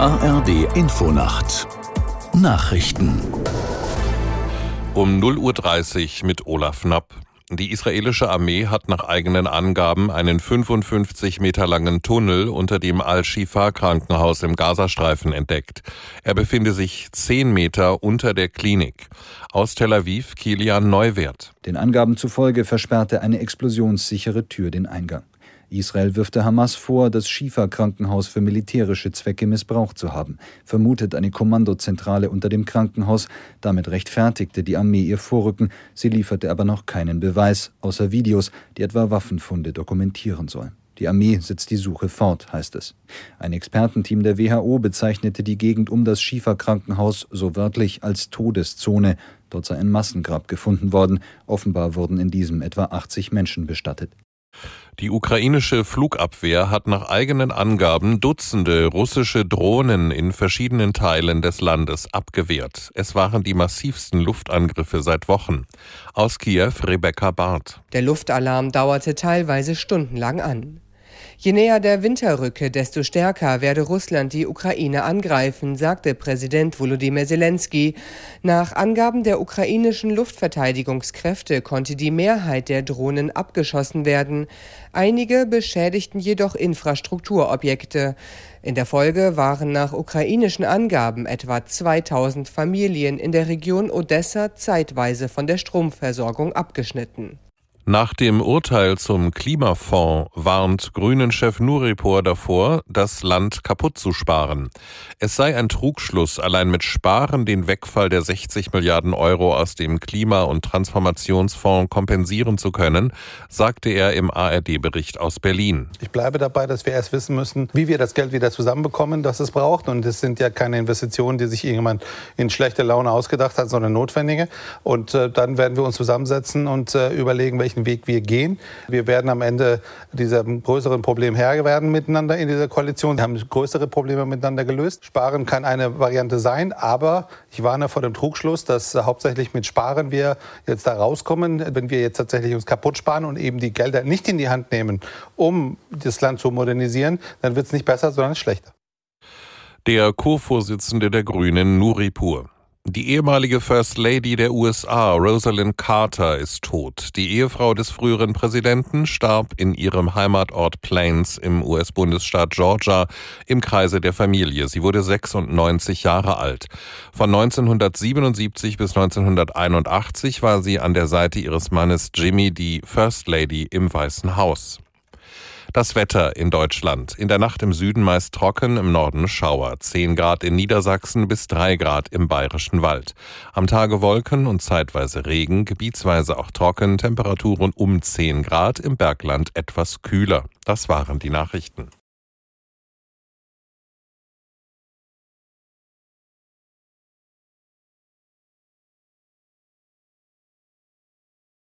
ARD Infonacht Nachrichten um 0.30 Uhr mit Olaf Knapp. Die israelische Armee hat nach eigenen Angaben einen 55 Meter langen Tunnel unter dem Al-Shifa-Krankenhaus im Gazastreifen entdeckt. Er befinde sich 10 Meter unter der Klinik. Aus Tel Aviv Kilian Neuwert. Den Angaben zufolge versperrte eine explosionssichere Tür den Eingang. Israel wirft der Hamas vor, das Schifa-Krankenhaus für militärische Zwecke missbraucht zu haben, vermutet eine Kommandozentrale unter dem Krankenhaus. Damit rechtfertigte die Armee ihr Vorrücken. Sie lieferte aber noch keinen Beweis, außer Videos, die etwa Waffenfunde dokumentieren sollen. Die Armee setzt die Suche fort, heißt es. Ein Expertenteam der WHO bezeichnete die Gegend um das Schiefer-Krankenhaus so wörtlich als Todeszone. Dort sei ein Massengrab gefunden worden. Offenbar wurden in diesem etwa 80 Menschen bestattet. Die ukrainische Flugabwehr hat nach eigenen Angaben Dutzende russische Drohnen in verschiedenen Teilen des Landes abgewehrt. Es waren die massivsten Luftangriffe seit Wochen. Aus Kiew Rebecca Barth. Der Luftalarm dauerte teilweise stundenlang an. Je näher der Winter rücke, desto stärker werde Russland die Ukraine angreifen, sagte Präsident Volodymyr Zelensky. Nach Angaben der ukrainischen Luftverteidigungskräfte konnte die Mehrheit der Drohnen abgeschossen werden. Einige beschädigten jedoch Infrastrukturobjekte. In der Folge waren nach ukrainischen Angaben etwa 2000 Familien in der Region Odessa zeitweise von der Stromversorgung abgeschnitten. Nach dem Urteil zum Klimafonds warnt Grünen-Chef Nuripur davor, das Land kaputt zu sparen. Es sei ein Trugschluss, allein mit Sparen den Wegfall der 60 Milliarden Euro aus dem Klima- und Transformationsfonds kompensieren zu können, sagte er im ARD-Bericht aus Berlin. Ich bleibe dabei, dass wir erst wissen müssen, wie wir das Geld wieder zusammenbekommen, das es braucht. Und es sind ja keine Investitionen, die sich irgendjemand in schlechter Laune ausgedacht hat, sondern notwendige. Und äh, dann werden wir uns zusammensetzen und äh, überlegen, welchen welchen Weg wir gehen. Wir werden am Ende diesem größeren Problem Herr werden miteinander in dieser Koalition. Wir haben größere Probleme miteinander gelöst. Sparen kann eine Variante sein, aber ich warne vor dem Trugschluss, dass hauptsächlich mit Sparen wir jetzt da rauskommen. Wenn wir jetzt tatsächlich uns kaputt sparen und eben die Gelder nicht in die Hand nehmen, um das Land zu modernisieren, dann wird es nicht besser, sondern schlechter. Der Co-Vorsitzende der Grünen, Nuripur. Die ehemalige First Lady der USA, Rosalind Carter, ist tot. Die Ehefrau des früheren Präsidenten starb in ihrem Heimatort Plains im US-Bundesstaat Georgia im Kreise der Familie. Sie wurde 96 Jahre alt. Von 1977 bis 1981 war sie an der Seite ihres Mannes Jimmy die First Lady im Weißen Haus. Das Wetter in Deutschland. In der Nacht im Süden meist trocken, im Norden Schauer. 10 Grad in Niedersachsen bis 3 Grad im Bayerischen Wald. Am Tage Wolken und zeitweise Regen, gebietsweise auch trocken, Temperaturen um 10 Grad, im Bergland etwas kühler. Das waren die Nachrichten.